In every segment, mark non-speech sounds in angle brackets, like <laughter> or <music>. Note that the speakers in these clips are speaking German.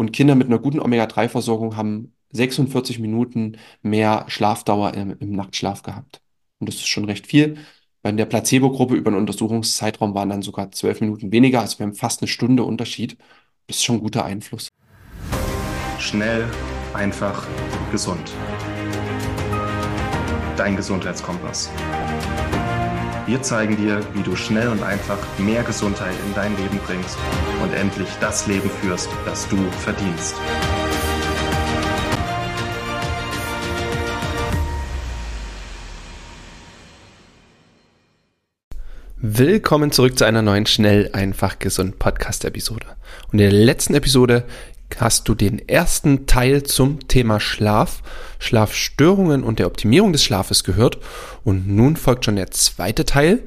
Und Kinder mit einer guten Omega-3-Versorgung haben 46 Minuten mehr Schlafdauer im, im Nachtschlaf gehabt. Und das ist schon recht viel. Bei der Placebo-Gruppe über den Untersuchungszeitraum waren dann sogar zwölf Minuten weniger. Also wir haben fast eine Stunde Unterschied. Das ist schon ein guter Einfluss. Schnell, einfach, gesund. Dein Gesundheitskompass. Wir zeigen dir, wie du schnell und einfach mehr Gesundheit in dein Leben bringst und endlich das Leben führst, das du verdienst. Willkommen zurück zu einer neuen Schnell, einfach, gesund Podcast-Episode. Und in der letzten Episode hast du den ersten Teil zum Thema Schlaf, Schlafstörungen und der Optimierung des Schlafes gehört. Und nun folgt schon der zweite Teil,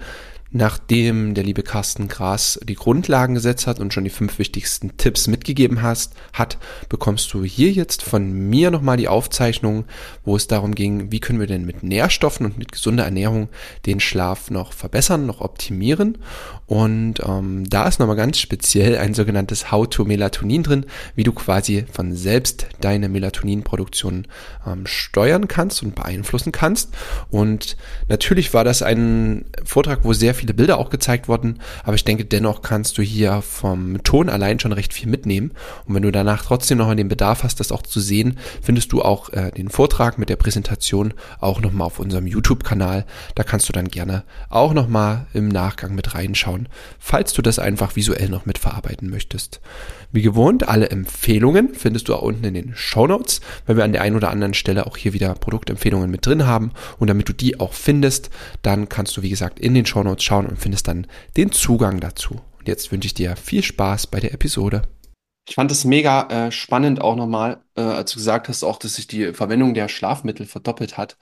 nachdem der liebe Carsten Gras die Grundlagen gesetzt hat und schon die fünf wichtigsten Tipps mitgegeben hast, hat, bekommst du hier jetzt von mir nochmal die Aufzeichnung, wo es darum ging, wie können wir denn mit Nährstoffen und mit gesunder Ernährung den Schlaf noch verbessern, noch optimieren. Und ähm, da ist nochmal ganz speziell ein sogenanntes How-to-Melatonin drin, wie du quasi von selbst deine Melatoninproduktion ähm, steuern kannst und beeinflussen kannst. Und natürlich war das ein Vortrag, wo sehr viel viele Bilder auch gezeigt worden, aber ich denke, dennoch kannst du hier vom Ton allein schon recht viel mitnehmen. Und wenn du danach trotzdem noch den Bedarf hast, das auch zu sehen, findest du auch äh, den Vortrag mit der Präsentation auch nochmal auf unserem YouTube-Kanal. Da kannst du dann gerne auch nochmal im Nachgang mit reinschauen, falls du das einfach visuell noch mitverarbeiten möchtest. Wie gewohnt, alle Empfehlungen findest du auch unten in den Show Notes, weil wir an der einen oder anderen Stelle auch hier wieder Produktempfehlungen mit drin haben. Und damit du die auch findest, dann kannst du, wie gesagt, in den Show Notes schauen und findest dann den Zugang dazu. Und jetzt wünsche ich dir viel Spaß bei der Episode. Ich fand es mega äh, spannend auch nochmal, äh, als du gesagt hast, auch, dass sich die Verwendung der Schlafmittel verdoppelt hat.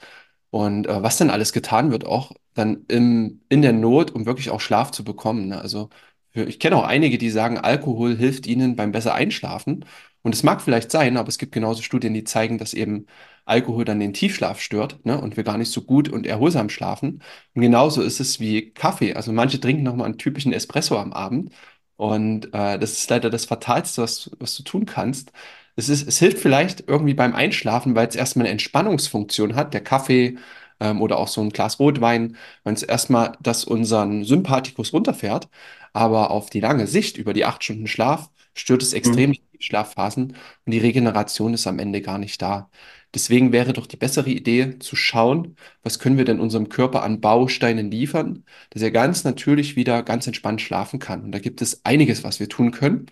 Und äh, was denn alles getan wird, auch dann im, in der Not, um wirklich auch Schlaf zu bekommen. Ne? Also ich kenne auch einige, die sagen, Alkohol hilft ihnen beim besser Einschlafen. Und es mag vielleicht sein, aber es gibt genauso Studien, die zeigen, dass eben Alkohol dann den Tiefschlaf stört, ne, und wir gar nicht so gut und erholsam schlafen. Und genauso ist es wie Kaffee. Also manche trinken nochmal einen typischen Espresso am Abend. Und äh, das ist leider das Fatalste, was, was du tun kannst. Es ist, es hilft vielleicht irgendwie beim Einschlafen, weil es erstmal eine Entspannungsfunktion hat. Der Kaffee ähm, oder auch so ein Glas Rotwein, wenn es erstmal das unseren Sympathikus runterfährt. Aber auf die lange Sicht, über die acht Stunden Schlaf, stört es extrem mhm. die Schlafphasen und die Regeneration ist am Ende gar nicht da. Deswegen wäre doch die bessere Idee zu schauen, was können wir denn unserem Körper an Bausteinen liefern, dass er ganz natürlich wieder ganz entspannt schlafen kann. Und da gibt es einiges, was wir tun können.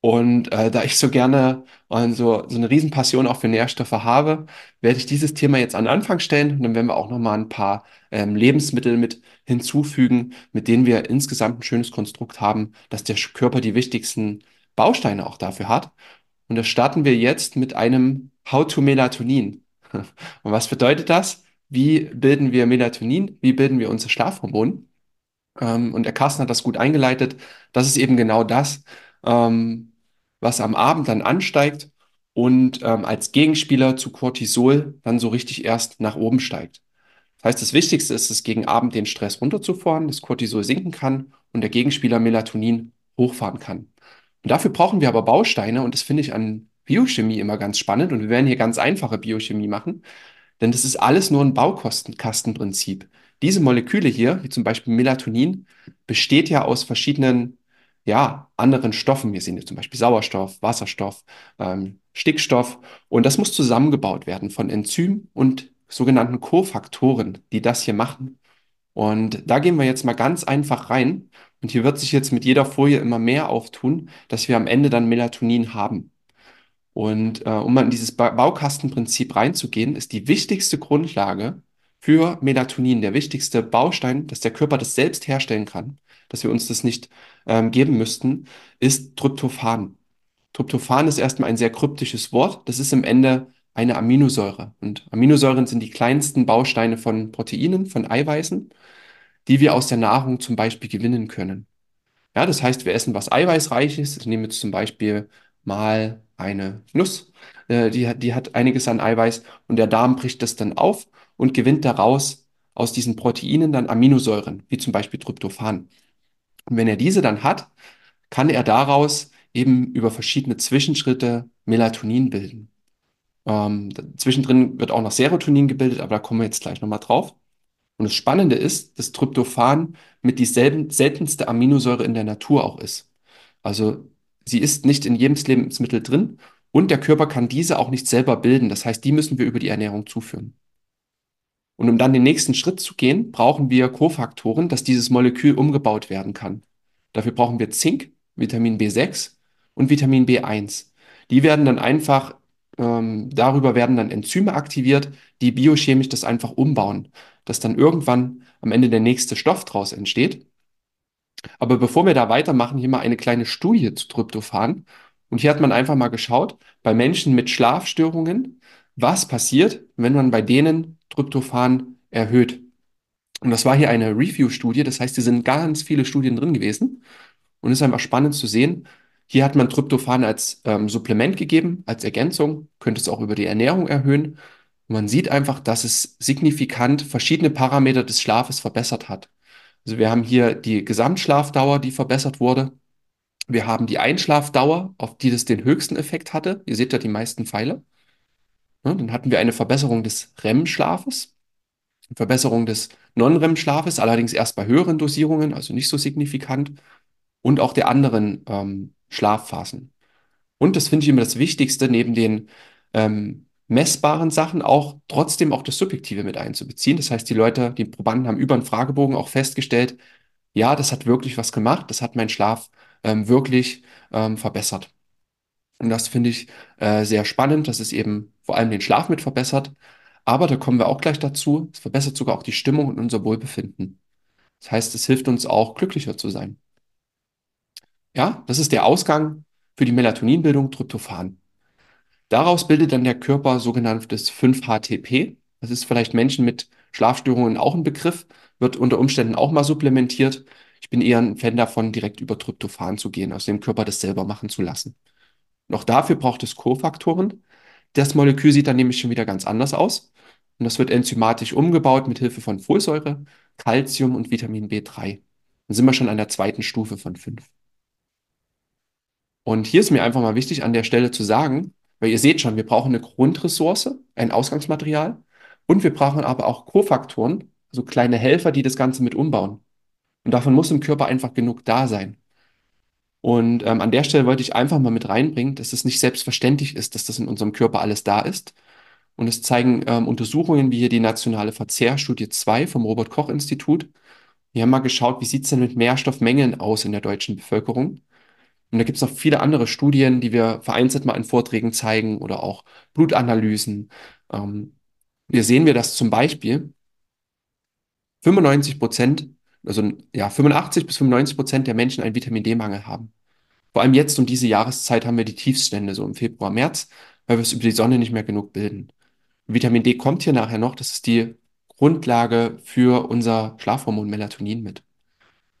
Und äh, da ich so gerne äh, so, so eine Riesenpassion auch für Nährstoffe habe, werde ich dieses Thema jetzt an den Anfang stellen. Und dann werden wir auch nochmal ein paar ähm, Lebensmittel mit hinzufügen, mit denen wir insgesamt ein schönes Konstrukt haben, dass der Körper die wichtigsten Bausteine auch dafür hat. Und das starten wir jetzt mit einem How to Melatonin. <laughs> Und was bedeutet das? Wie bilden wir Melatonin? Wie bilden wir unser Schlafhormon? Ähm, und der Carsten hat das gut eingeleitet. Das ist eben genau das, ähm, was am Abend dann ansteigt und ähm, als Gegenspieler zu Cortisol dann so richtig erst nach oben steigt. Das heißt, das Wichtigste ist es, gegen Abend den Stress runterzufahren, das Cortisol sinken kann und der Gegenspieler Melatonin hochfahren kann. Und dafür brauchen wir aber Bausteine und das finde ich an Biochemie immer ganz spannend und wir werden hier ganz einfache Biochemie machen, denn das ist alles nur ein Baukastenprinzip. Diese Moleküle hier, wie zum Beispiel Melatonin, besteht ja aus verschiedenen ja, anderen Stoffen. Wir sehen hier zum Beispiel Sauerstoff, Wasserstoff, ähm, Stickstoff. Und das muss zusammengebaut werden von Enzymen und sogenannten Kofaktoren, die das hier machen. Und da gehen wir jetzt mal ganz einfach rein. Und hier wird sich jetzt mit jeder Folie immer mehr auftun, dass wir am Ende dann Melatonin haben. Und äh, um mal in dieses ba Baukastenprinzip reinzugehen, ist die wichtigste Grundlage für Melatonin, der wichtigste Baustein, dass der Körper das selbst herstellen kann, dass wir uns das nicht ähm, geben müssten, ist Tryptophan. Tryptophan ist erstmal ein sehr kryptisches Wort. Das ist im Ende eine Aminosäure. Und Aminosäuren sind die kleinsten Bausteine von Proteinen, von Eiweißen, die wir aus der Nahrung zum Beispiel gewinnen können. Ja, das heißt, wir essen was eiweißreiches. Ich nehme jetzt zum Beispiel mal eine Nuss. Äh, die, die hat einiges an Eiweiß und der Darm bricht das dann auf und gewinnt daraus aus diesen Proteinen dann Aminosäuren, wie zum Beispiel Tryptophan. Und wenn er diese dann hat, kann er daraus eben über verschiedene Zwischenschritte Melatonin bilden. Ähm, zwischendrin wird auch noch Serotonin gebildet, aber da kommen wir jetzt gleich nochmal drauf. Und das Spannende ist, dass Tryptophan mit dieselben seltenste Aminosäure in der Natur auch ist. Also sie ist nicht in jedem Lebensmittel drin und der Körper kann diese auch nicht selber bilden. Das heißt, die müssen wir über die Ernährung zuführen. Und um dann den nächsten Schritt zu gehen, brauchen wir Kofaktoren, dass dieses Molekül umgebaut werden kann. Dafür brauchen wir Zink, Vitamin B6 und Vitamin B1. Die werden dann einfach, ähm, darüber werden dann Enzyme aktiviert, die biochemisch das einfach umbauen, dass dann irgendwann am Ende der nächste Stoff draus entsteht. Aber bevor wir da weitermachen, hier mal eine kleine Studie zu Tryptophan. Und hier hat man einfach mal geschaut, bei Menschen mit Schlafstörungen, was passiert, wenn man bei denen Tryptophan erhöht. Und das war hier eine Review-Studie, das heißt, hier sind ganz viele Studien drin gewesen. Und es ist einfach spannend zu sehen. Hier hat man Tryptophan als ähm, Supplement gegeben, als Ergänzung, könnte es auch über die Ernährung erhöhen. Und man sieht einfach, dass es signifikant verschiedene Parameter des Schlafes verbessert hat. Also wir haben hier die Gesamtschlafdauer, die verbessert wurde. Wir haben die Einschlafdauer, auf die das den höchsten Effekt hatte. Ihr seht ja die meisten Pfeile. Ja, dann hatten wir eine Verbesserung des REM-Schlafes, Verbesserung des Non-REM-Schlafes, allerdings erst bei höheren Dosierungen, also nicht so signifikant, und auch der anderen ähm, Schlafphasen. Und das finde ich immer das Wichtigste, neben den ähm, messbaren Sachen auch trotzdem auch das Subjektive mit einzubeziehen. Das heißt, die Leute, die Probanden haben über einen Fragebogen auch festgestellt, ja, das hat wirklich was gemacht, das hat meinen Schlaf ähm, wirklich ähm, verbessert. Und das finde ich äh, sehr spannend, dass es eben vor allem den Schlaf mit verbessert. Aber da kommen wir auch gleich dazu. Es verbessert sogar auch die Stimmung und unser Wohlbefinden. Das heißt, es hilft uns auch, glücklicher zu sein. Ja, das ist der Ausgang für die Melatoninbildung Tryptophan. Daraus bildet dann der Körper sogenanntes 5-HTP. Das ist vielleicht Menschen mit Schlafstörungen auch ein Begriff, wird unter Umständen auch mal supplementiert. Ich bin eher ein Fan davon, direkt über Tryptophan zu gehen, aus dem Körper das selber machen zu lassen. Noch dafür braucht es Kofaktoren. Das Molekül sieht dann nämlich schon wieder ganz anders aus. Und das wird enzymatisch umgebaut mit Hilfe von Folsäure, Calcium und Vitamin B3. Dann sind wir schon an der zweiten Stufe von 5. Und hier ist mir einfach mal wichtig, an der Stelle zu sagen, weil ihr seht schon, wir brauchen eine Grundressource, ein Ausgangsmaterial und wir brauchen aber auch Kofaktoren, also kleine Helfer, die das Ganze mit umbauen. Und davon muss im Körper einfach genug da sein. Und ähm, an der Stelle wollte ich einfach mal mit reinbringen, dass es nicht selbstverständlich ist, dass das in unserem Körper alles da ist. Und es zeigen ähm, Untersuchungen wie hier die nationale Verzehrstudie 2 vom Robert-Koch-Institut. Wir haben mal geschaut, wie sieht es denn mit Nährstoffmengen aus in der deutschen Bevölkerung. Und da gibt es noch viele andere Studien, die wir vereinzelt mal in Vorträgen zeigen oder auch Blutanalysen. Ähm, hier sehen wir, dass zum Beispiel 95 Prozent also ja, 85 bis 95 Prozent der Menschen einen Vitamin D-Mangel haben. Vor allem jetzt um diese Jahreszeit haben wir die Tiefststände, so im Februar, März, weil wir es über die Sonne nicht mehr genug bilden. Vitamin D kommt hier nachher noch, das ist die Grundlage für unser Schlafhormon Melatonin mit.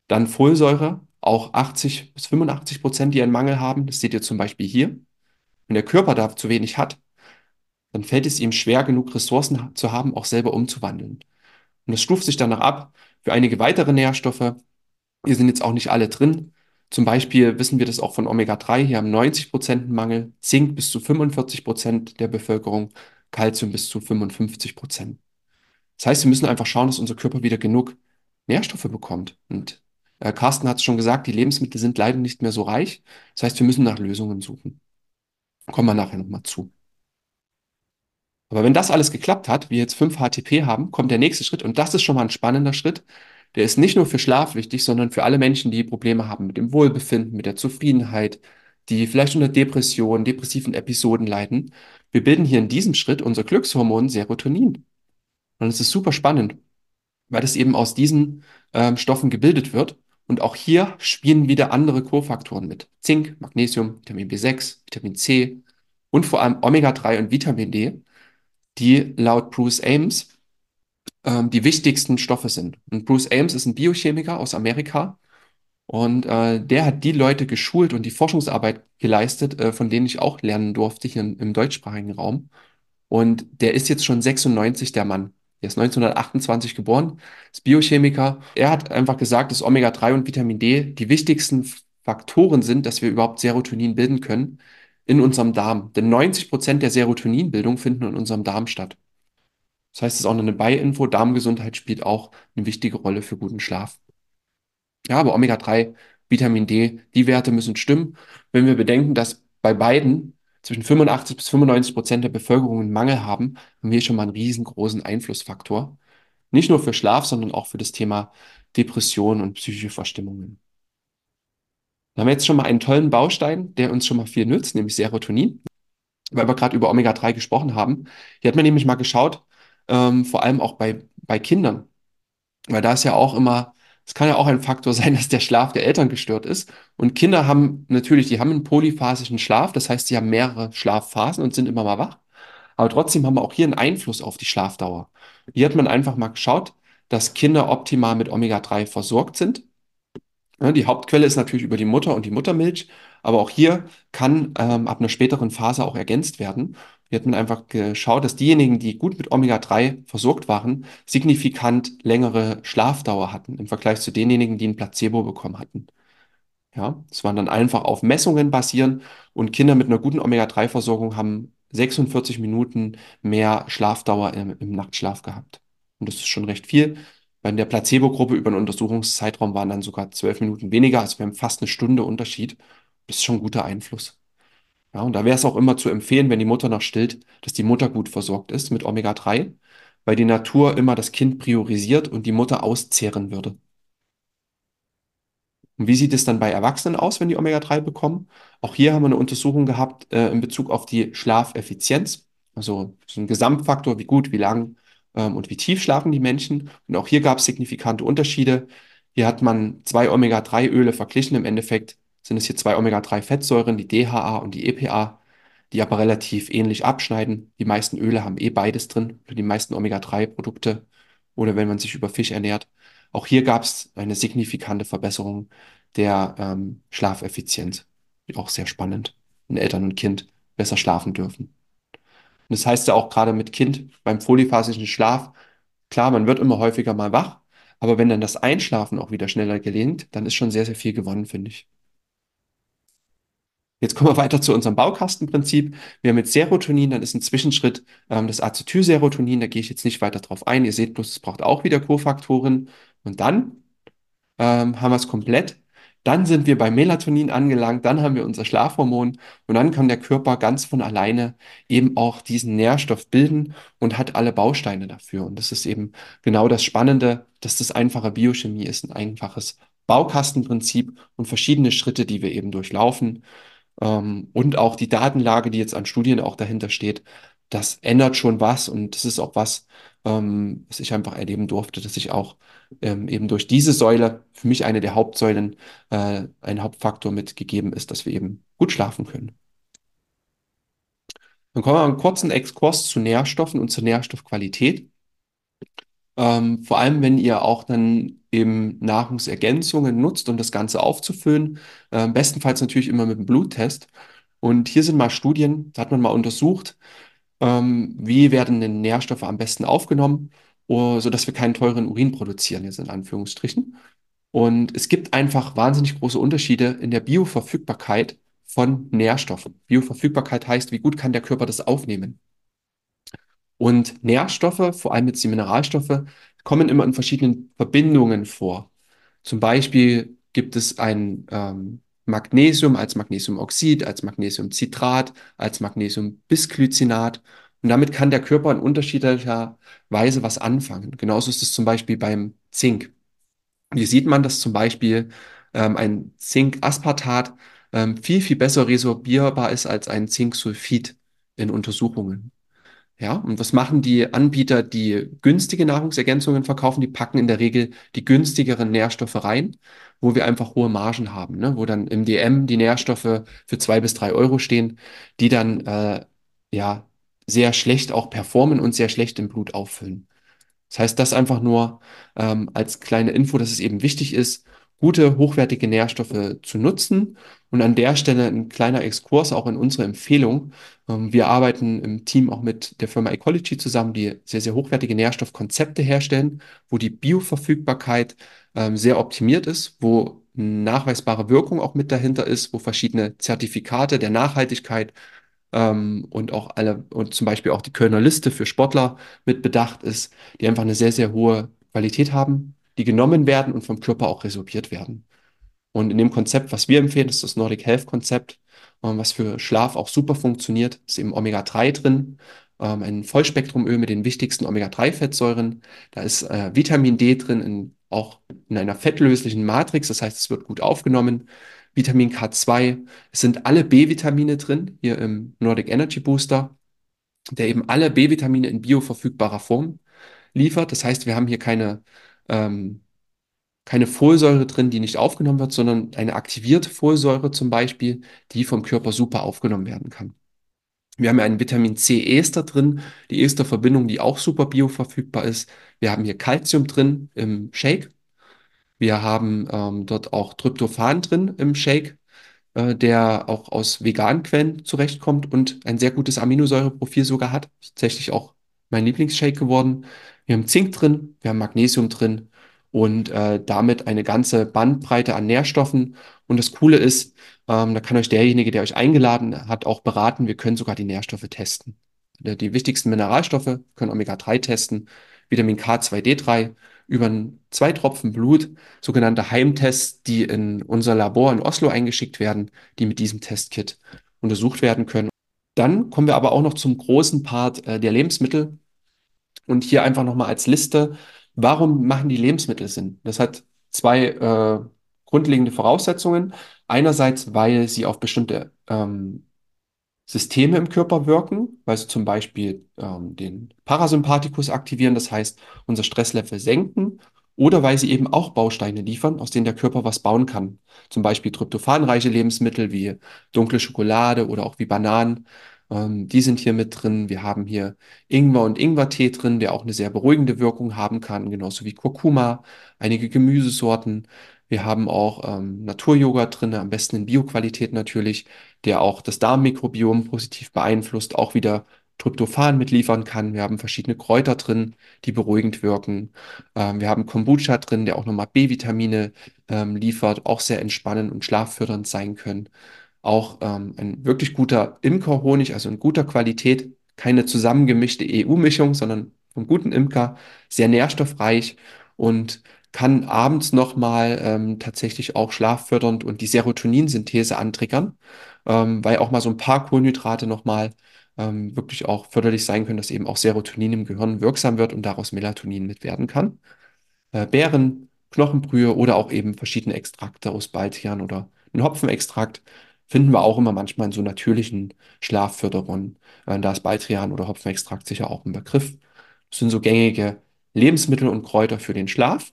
Dann Folsäure, auch 80 bis 85 Prozent, die einen Mangel haben. Das seht ihr zum Beispiel hier. Wenn der Körper da zu wenig hat, dann fällt es ihm schwer, genug Ressourcen zu haben, auch selber umzuwandeln. Und das stuft sich danach ab für einige weitere Nährstoffe. Hier sind jetzt auch nicht alle drin. Zum Beispiel wissen wir das auch von Omega-3. Hier haben 90 Prozent Mangel, Zink bis zu 45 Prozent der Bevölkerung, Kalzium bis zu 55 Prozent. Das heißt, wir müssen einfach schauen, dass unser Körper wieder genug Nährstoffe bekommt. Und äh, Carsten hat es schon gesagt, die Lebensmittel sind leider nicht mehr so reich. Das heißt, wir müssen nach Lösungen suchen. Kommen wir nachher nochmal zu. Aber wenn das alles geklappt hat, wir jetzt 5 HTP haben, kommt der nächste Schritt und das ist schon mal ein spannender Schritt. Der ist nicht nur für Schlaf wichtig, sondern für alle Menschen, die Probleme haben mit dem Wohlbefinden, mit der Zufriedenheit, die vielleicht unter Depressionen, depressiven Episoden leiden. Wir bilden hier in diesem Schritt unser Glückshormon Serotonin. Und es ist super spannend, weil es eben aus diesen ähm, Stoffen gebildet wird. Und auch hier spielen wieder andere Kofaktoren mit. Zink, Magnesium, Vitamin B6, Vitamin C und vor allem Omega-3 und Vitamin D, die laut Bruce Ames ähm, die wichtigsten Stoffe sind. Und Bruce Ames ist ein Biochemiker aus Amerika und äh, der hat die Leute geschult und die Forschungsarbeit geleistet, äh, von denen ich auch lernen durfte hier im, im deutschsprachigen Raum. Und der ist jetzt schon 96, der Mann. Der ist 1928 geboren, ist Biochemiker. Er hat einfach gesagt, dass Omega-3 und Vitamin D die wichtigsten Faktoren sind, dass wir überhaupt Serotonin bilden können in unserem Darm. Denn 90 Prozent der Serotoninbildung finden in unserem Darm statt. Das heißt, es ist auch eine Beiinfo. Darmgesundheit spielt auch eine wichtige Rolle für guten Schlaf. Ja, aber Omega-3, Vitamin D, die Werte müssen stimmen. Wenn wir bedenken, dass bei beiden zwischen 85 bis 95 Prozent der Bevölkerung einen Mangel haben, haben wir schon mal einen riesengroßen Einflussfaktor. Nicht nur für Schlaf, sondern auch für das Thema Depression und psychische Verstimmungen. Da haben wir jetzt schon mal einen tollen Baustein, der uns schon mal viel nützt, nämlich Serotonin, weil wir gerade über Omega-3 gesprochen haben. Hier hat man nämlich mal geschaut, ähm, vor allem auch bei, bei Kindern, weil da ist ja auch immer, es kann ja auch ein Faktor sein, <laughs> dass der Schlaf der Eltern gestört ist. Und Kinder haben natürlich, die haben einen polyphasischen Schlaf, das heißt, sie haben mehrere Schlafphasen und sind immer mal wach. Aber trotzdem haben wir auch hier einen Einfluss auf die Schlafdauer. Hier hat man einfach mal geschaut, dass Kinder optimal mit Omega-3 versorgt sind. Die Hauptquelle ist natürlich über die Mutter und die Muttermilch, aber auch hier kann ähm, ab einer späteren Phase auch ergänzt werden. Hier hat man einfach geschaut, dass diejenigen, die gut mit Omega-3 versorgt waren, signifikant längere Schlafdauer hatten im Vergleich zu denjenigen, die ein Placebo bekommen hatten. Ja, das waren dann einfach auf Messungen basieren und Kinder mit einer guten Omega-3-Versorgung haben 46 Minuten mehr Schlafdauer im, im Nachtschlaf gehabt. Und das ist schon recht viel. Bei der Placebo-Gruppe über einen Untersuchungszeitraum waren dann sogar zwölf Minuten weniger, also wir haben fast eine Stunde Unterschied. Das ist schon ein guter Einfluss. Ja, und da wäre es auch immer zu empfehlen, wenn die Mutter noch stillt, dass die Mutter gut versorgt ist mit Omega-3, weil die Natur immer das Kind priorisiert und die Mutter auszehren würde. Und wie sieht es dann bei Erwachsenen aus, wenn die Omega-3 bekommen? Auch hier haben wir eine Untersuchung gehabt äh, in Bezug auf die Schlafeffizienz, also so ein Gesamtfaktor, wie gut, wie lang ähm, und wie tief schlafen die Menschen. Und auch hier gab es signifikante Unterschiede. Hier hat man zwei Omega-3-Öle verglichen. Im Endeffekt sind es hier zwei Omega-3-Fettsäuren, die DHA und die EPA, die aber relativ ähnlich abschneiden. Die meisten Öle haben eh beides drin, für die meisten Omega-3-Produkte oder wenn man sich über Fisch ernährt. Auch hier gab es eine signifikante Verbesserung der ähm, Schlafeffizienz. Auch sehr spannend, wenn Eltern und Kind besser schlafen dürfen. Und das heißt ja auch gerade mit Kind beim polyphasischen Schlaf, klar, man wird immer häufiger mal wach, aber wenn dann das Einschlafen auch wieder schneller gelingt, dann ist schon sehr, sehr viel gewonnen, finde ich. Jetzt kommen wir weiter zu unserem Baukastenprinzip. Wir haben jetzt Serotonin, dann ist ein Zwischenschritt ähm, das Acetylserotonin, da gehe ich jetzt nicht weiter drauf ein. Ihr seht bloß, es braucht auch wieder Kofaktoren. Und dann ähm, haben wir es komplett. Dann sind wir bei Melatonin angelangt, dann haben wir unser Schlafhormon und dann kann der Körper ganz von alleine eben auch diesen Nährstoff bilden und hat alle Bausteine dafür. Und das ist eben genau das Spannende, dass das einfache Biochemie ist, ein einfaches Baukastenprinzip und verschiedene Schritte, die wir eben durchlaufen. Ähm, und auch die Datenlage, die jetzt an Studien auch dahinter steht, das ändert schon was und das ist auch was, ähm, was ich einfach erleben durfte, dass ich auch ähm, eben durch diese Säule, für mich eine der Hauptsäulen, äh, ein Hauptfaktor mitgegeben ist, dass wir eben gut schlafen können. Dann kommen wir einen kurzen Exkurs zu Nährstoffen und zur Nährstoffqualität. Ähm, vor allem, wenn ihr auch dann eben Nahrungsergänzungen nutzt, um das Ganze aufzufüllen. Äh, bestenfalls natürlich immer mit einem Bluttest. Und hier sind mal Studien, da hat man mal untersucht, ähm, wie werden denn Nährstoffe am besten aufgenommen, uh, sodass wir keinen teuren Urin produzieren, jetzt in Anführungsstrichen. Und es gibt einfach wahnsinnig große Unterschiede in der Bioverfügbarkeit von Nährstoffen. Bioverfügbarkeit heißt, wie gut kann der Körper das aufnehmen? Und Nährstoffe, vor allem jetzt die Mineralstoffe, kommen immer in verschiedenen Verbindungen vor. Zum Beispiel gibt es ein ähm, Magnesium als Magnesiumoxid, als Magnesiumcitrat, als Magnesiumbisglycinat. Und damit kann der Körper in unterschiedlicher Weise was anfangen. Genauso ist es zum Beispiel beim Zink. Hier sieht man, dass zum Beispiel ähm, ein Zingaspartat ähm, viel, viel besser resorbierbar ist als ein Zinksulfid in Untersuchungen. Ja, und was machen die Anbieter, die günstige Nahrungsergänzungen verkaufen? Die packen in der Regel die günstigeren Nährstoffe rein, wo wir einfach hohe Margen haben, ne? wo dann im DM die Nährstoffe für zwei bis drei Euro stehen, die dann äh, ja sehr schlecht auch performen und sehr schlecht im Blut auffüllen. Das heißt, das einfach nur ähm, als kleine Info, dass es eben wichtig ist, gute, hochwertige Nährstoffe zu nutzen. Und an der Stelle ein kleiner Exkurs auch in unsere Empfehlung. Ähm, wir arbeiten im Team auch mit der Firma Ecology zusammen, die sehr, sehr hochwertige Nährstoffkonzepte herstellen, wo die Bioverfügbarkeit ähm, sehr optimiert ist, wo nachweisbare Wirkung auch mit dahinter ist, wo verschiedene Zertifikate der Nachhaltigkeit ähm, und auch alle, und zum Beispiel auch die Kölner Liste für Sportler mit bedacht ist, die einfach eine sehr, sehr hohe Qualität haben, die genommen werden und vom Körper auch resorbiert werden. Und in dem Konzept, was wir empfehlen, ist das Nordic Health Konzept, ähm, was für Schlaf auch super funktioniert, ist eben Omega-3 drin, ähm, ein Vollspektrumöl mit den wichtigsten Omega-3-Fettsäuren. Da ist äh, Vitamin D drin, in, auch in einer fettlöslichen Matrix, das heißt, es wird gut aufgenommen. Vitamin K2, es sind alle B-Vitamine drin, hier im Nordic Energy Booster, der eben alle B-Vitamine in bioverfügbarer Form liefert. Das heißt, wir haben hier keine, ähm, keine Folsäure drin, die nicht aufgenommen wird, sondern eine aktivierte Folsäure zum Beispiel, die vom Körper super aufgenommen werden kann. Wir haben ja einen Vitamin C-Ester drin, die Esterverbindung, die auch super bioverfügbar ist. Wir haben hier Calcium drin im Shake. Wir haben ähm, dort auch Tryptophan drin im Shake, äh, der auch aus veganen Quellen zurechtkommt und ein sehr gutes Aminosäureprofil sogar hat. Tatsächlich auch mein Lieblingsshake geworden. Wir haben Zink drin, wir haben Magnesium drin und äh, damit eine ganze Bandbreite an Nährstoffen. Und das Coole ist, ähm, da kann euch derjenige, der euch eingeladen hat, auch beraten. Wir können sogar die Nährstoffe testen. Die wichtigsten Mineralstoffe können Omega-3 testen, Vitamin K2D3 über zwei Tropfen Blut, sogenannte Heimtests, die in unser Labor in Oslo eingeschickt werden, die mit diesem Testkit untersucht werden können. Dann kommen wir aber auch noch zum großen Part äh, der Lebensmittel. Und hier einfach nochmal als Liste, warum machen die Lebensmittel Sinn? Das hat zwei äh, grundlegende Voraussetzungen. Einerseits, weil sie auf bestimmte ähm, Systeme im Körper wirken, weil sie zum Beispiel ähm, den Parasympathikus aktivieren, das heißt unser Stresslevel senken, oder weil sie eben auch Bausteine liefern, aus denen der Körper was bauen kann. Zum Beispiel tryptophanreiche Lebensmittel wie dunkle Schokolade oder auch wie Bananen. Ähm, die sind hier mit drin. Wir haben hier Ingwer und Ingwertee drin, der auch eine sehr beruhigende Wirkung haben kann, genauso wie Kurkuma, einige Gemüsesorten. Wir haben auch ähm, Naturjoghurt drin, am besten in Bioqualität natürlich, der auch das Darmmikrobiom positiv beeinflusst, auch wieder Tryptophan mitliefern kann. Wir haben verschiedene Kräuter drin, die beruhigend wirken. Ähm, wir haben Kombucha drin, der auch nochmal B-Vitamine ähm, liefert, auch sehr entspannend und schlaffördernd sein können. Auch ähm, ein wirklich guter Imkerhonig, also in guter Qualität, keine zusammengemischte EU-Mischung, sondern vom guten Imker, sehr nährstoffreich und kann abends nochmal ähm, tatsächlich auch schlaffördernd und die Serotoninsynthese antriggern, ähm, weil auch mal so ein paar Kohlenhydrate nochmal ähm, wirklich auch förderlich sein können, dass eben auch Serotonin im Gehirn wirksam wird und daraus Melatonin mit werden kann. Äh, Beeren, Knochenbrühe oder auch eben verschiedene Extrakte aus Baldrian oder ein Hopfenextrakt finden wir auch immer manchmal in so natürlichen Schlafförderungen. Äh, da ist Baldrian oder Hopfenextrakt sicher auch ein Begriff. Das sind so gängige Lebensmittel und Kräuter für den Schlaf.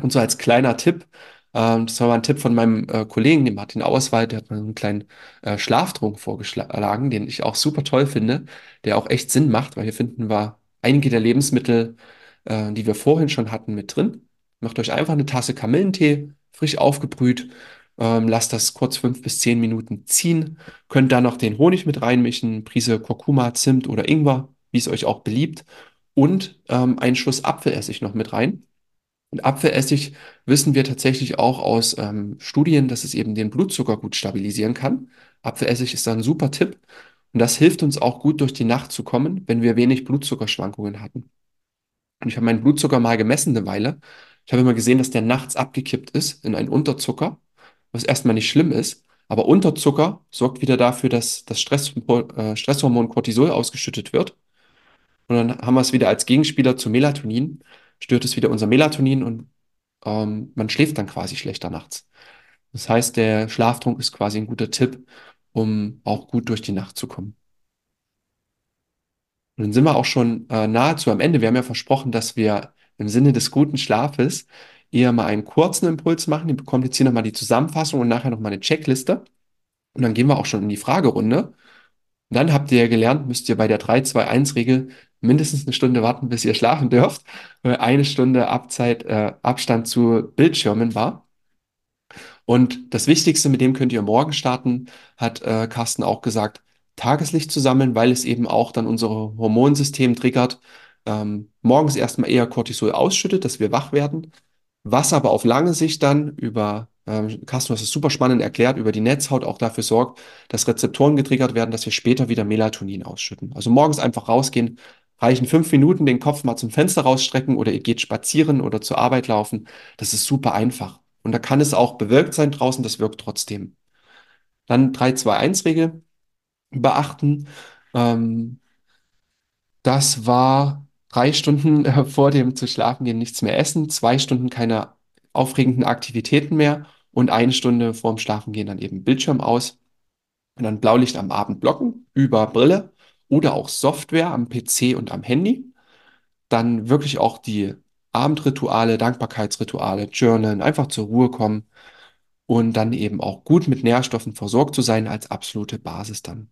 Und so als kleiner Tipp, ähm, das war mal ein Tipp von meinem äh, Kollegen, dem Martin Auerswald, der hat mir einen kleinen äh, Schlaftrunk vorgeschlagen, den ich auch super toll finde, der auch echt Sinn macht, weil hier finden wir einige der Lebensmittel, äh, die wir vorhin schon hatten, mit drin. Macht euch einfach eine Tasse Kamillentee, frisch aufgebrüht, ähm, lasst das kurz fünf bis zehn Minuten ziehen, könnt da noch den Honig mit reinmischen, Prise Kurkuma, Zimt oder Ingwer, wie es euch auch beliebt, und ähm, einen Schuss Apfelessig noch mit rein. Und Apfelessig wissen wir tatsächlich auch aus ähm, Studien, dass es eben den Blutzucker gut stabilisieren kann. Apfelessig ist da ein super Tipp. Und das hilft uns auch gut durch die Nacht zu kommen, wenn wir wenig Blutzuckerschwankungen hatten. Und ich habe meinen Blutzucker mal gemessen eine Weile. Ich habe immer gesehen, dass der nachts abgekippt ist in einen Unterzucker, was erstmal nicht schlimm ist. Aber Unterzucker sorgt wieder dafür, dass das Stress, äh, Stresshormon Cortisol ausgeschüttet wird. Und dann haben wir es wieder als Gegenspieler zu Melatonin stört es wieder unser Melatonin und ähm, man schläft dann quasi schlechter nachts. Das heißt, der Schlaftrunk ist quasi ein guter Tipp, um auch gut durch die Nacht zu kommen. Und dann sind wir auch schon äh, nahezu am Ende. Wir haben ja versprochen, dass wir im Sinne des guten Schlafes eher mal einen kurzen Impuls machen. Ihr bekommt jetzt hier nochmal die Zusammenfassung und nachher nochmal eine Checkliste. Und dann gehen wir auch schon in die Fragerunde. Und dann habt ihr ja gelernt, müsst ihr bei der 3-2-1-Regel mindestens eine Stunde warten, bis ihr schlafen dürft, weil eine Stunde Abzeit, äh, Abstand zu Bildschirmen war. Und das Wichtigste, mit dem könnt ihr morgen starten, hat äh, Carsten auch gesagt, Tageslicht zu sammeln, weil es eben auch dann unser Hormonsystem triggert. Ähm, morgens erstmal eher Cortisol ausschüttet, dass wir wach werden, was aber auf lange Sicht dann über, ähm, Carsten, du hast es super spannend erklärt, über die Netzhaut auch dafür sorgt, dass Rezeptoren getriggert werden, dass wir später wieder Melatonin ausschütten. Also morgens einfach rausgehen, reichen fünf Minuten, den Kopf mal zum Fenster rausstrecken oder ihr geht spazieren oder zur Arbeit laufen. Das ist super einfach. Und da kann es auch bewölkt sein draußen, das wirkt trotzdem. Dann 3-2-1-Regel beachten. Ähm, das war drei Stunden äh, vor dem zu schlafen gehen nichts mehr essen, zwei Stunden keine aufregenden Aktivitäten mehr und eine Stunde vorm Schlafen gehen dann eben Bildschirm aus und dann Blaulicht am Abend blocken über Brille oder auch Software am PC und am Handy. Dann wirklich auch die Abendrituale, Dankbarkeitsrituale, Journalen, einfach zur Ruhe kommen und dann eben auch gut mit Nährstoffen versorgt zu sein als absolute Basis dann.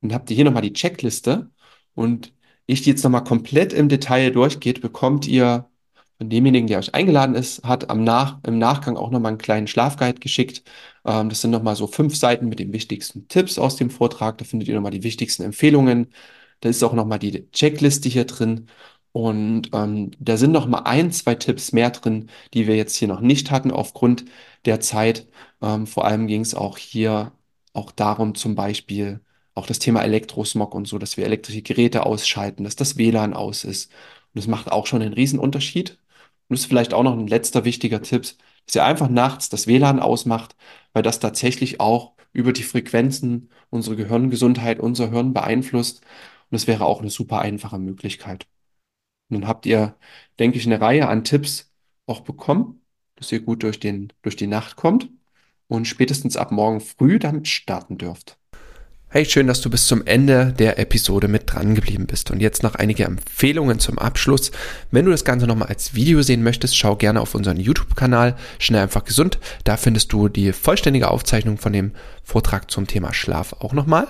Dann habt ihr hier nochmal die Checkliste und ich die jetzt nochmal komplett im Detail durchgeht, bekommt ihr von demjenigen, der euch eingeladen ist, hat am Nach im Nachgang auch nochmal einen kleinen Schlafguide geschickt. Ähm, das sind nochmal so fünf Seiten mit den wichtigsten Tipps aus dem Vortrag. Da findet ihr nochmal die wichtigsten Empfehlungen. Da ist auch nochmal die Checkliste hier drin. Und ähm, da sind noch mal ein, zwei Tipps mehr drin, die wir jetzt hier noch nicht hatten aufgrund der Zeit. Ähm, vor allem ging es auch hier auch darum, zum Beispiel auch das Thema Elektrosmog und so, dass wir elektrische Geräte ausschalten, dass das WLAN aus ist. Und das macht auch schon einen riesen Unterschied. Und das ist vielleicht auch noch ein letzter wichtiger Tipp, dass ihr einfach nachts das WLAN ausmacht, weil das tatsächlich auch über die Frequenzen unsere Gehirngesundheit, unser Hirn beeinflusst. Und das wäre auch eine super einfache Möglichkeit. Und dann habt ihr, denke ich, eine Reihe an Tipps auch bekommen, dass ihr gut durch den, durch die Nacht kommt und spätestens ab morgen früh damit starten dürft. Hey, schön, dass du bis zum Ende der Episode mit dran geblieben bist. Und jetzt noch einige Empfehlungen zum Abschluss. Wenn du das Ganze nochmal als Video sehen möchtest, schau gerne auf unseren YouTube-Kanal Schnell einfach gesund. Da findest du die vollständige Aufzeichnung von dem Vortrag zum Thema Schlaf auch nochmal.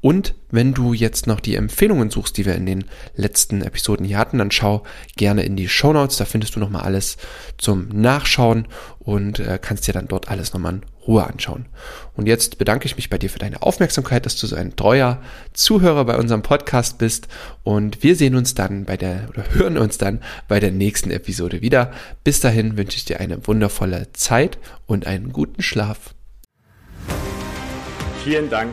Und wenn du jetzt noch die Empfehlungen suchst, die wir in den letzten Episoden hier hatten, dann schau gerne in die Show Notes. Da findest du nochmal alles zum Nachschauen und äh, kannst dir dann dort alles nochmal in Ruhe anschauen. Und jetzt bedanke ich mich bei dir für deine Aufmerksamkeit, dass du so ein treuer Zuhörer bei unserem Podcast bist. Und wir sehen uns dann bei der oder hören uns dann bei der nächsten Episode wieder. Bis dahin wünsche ich dir eine wundervolle Zeit und einen guten Schlaf. Vielen Dank,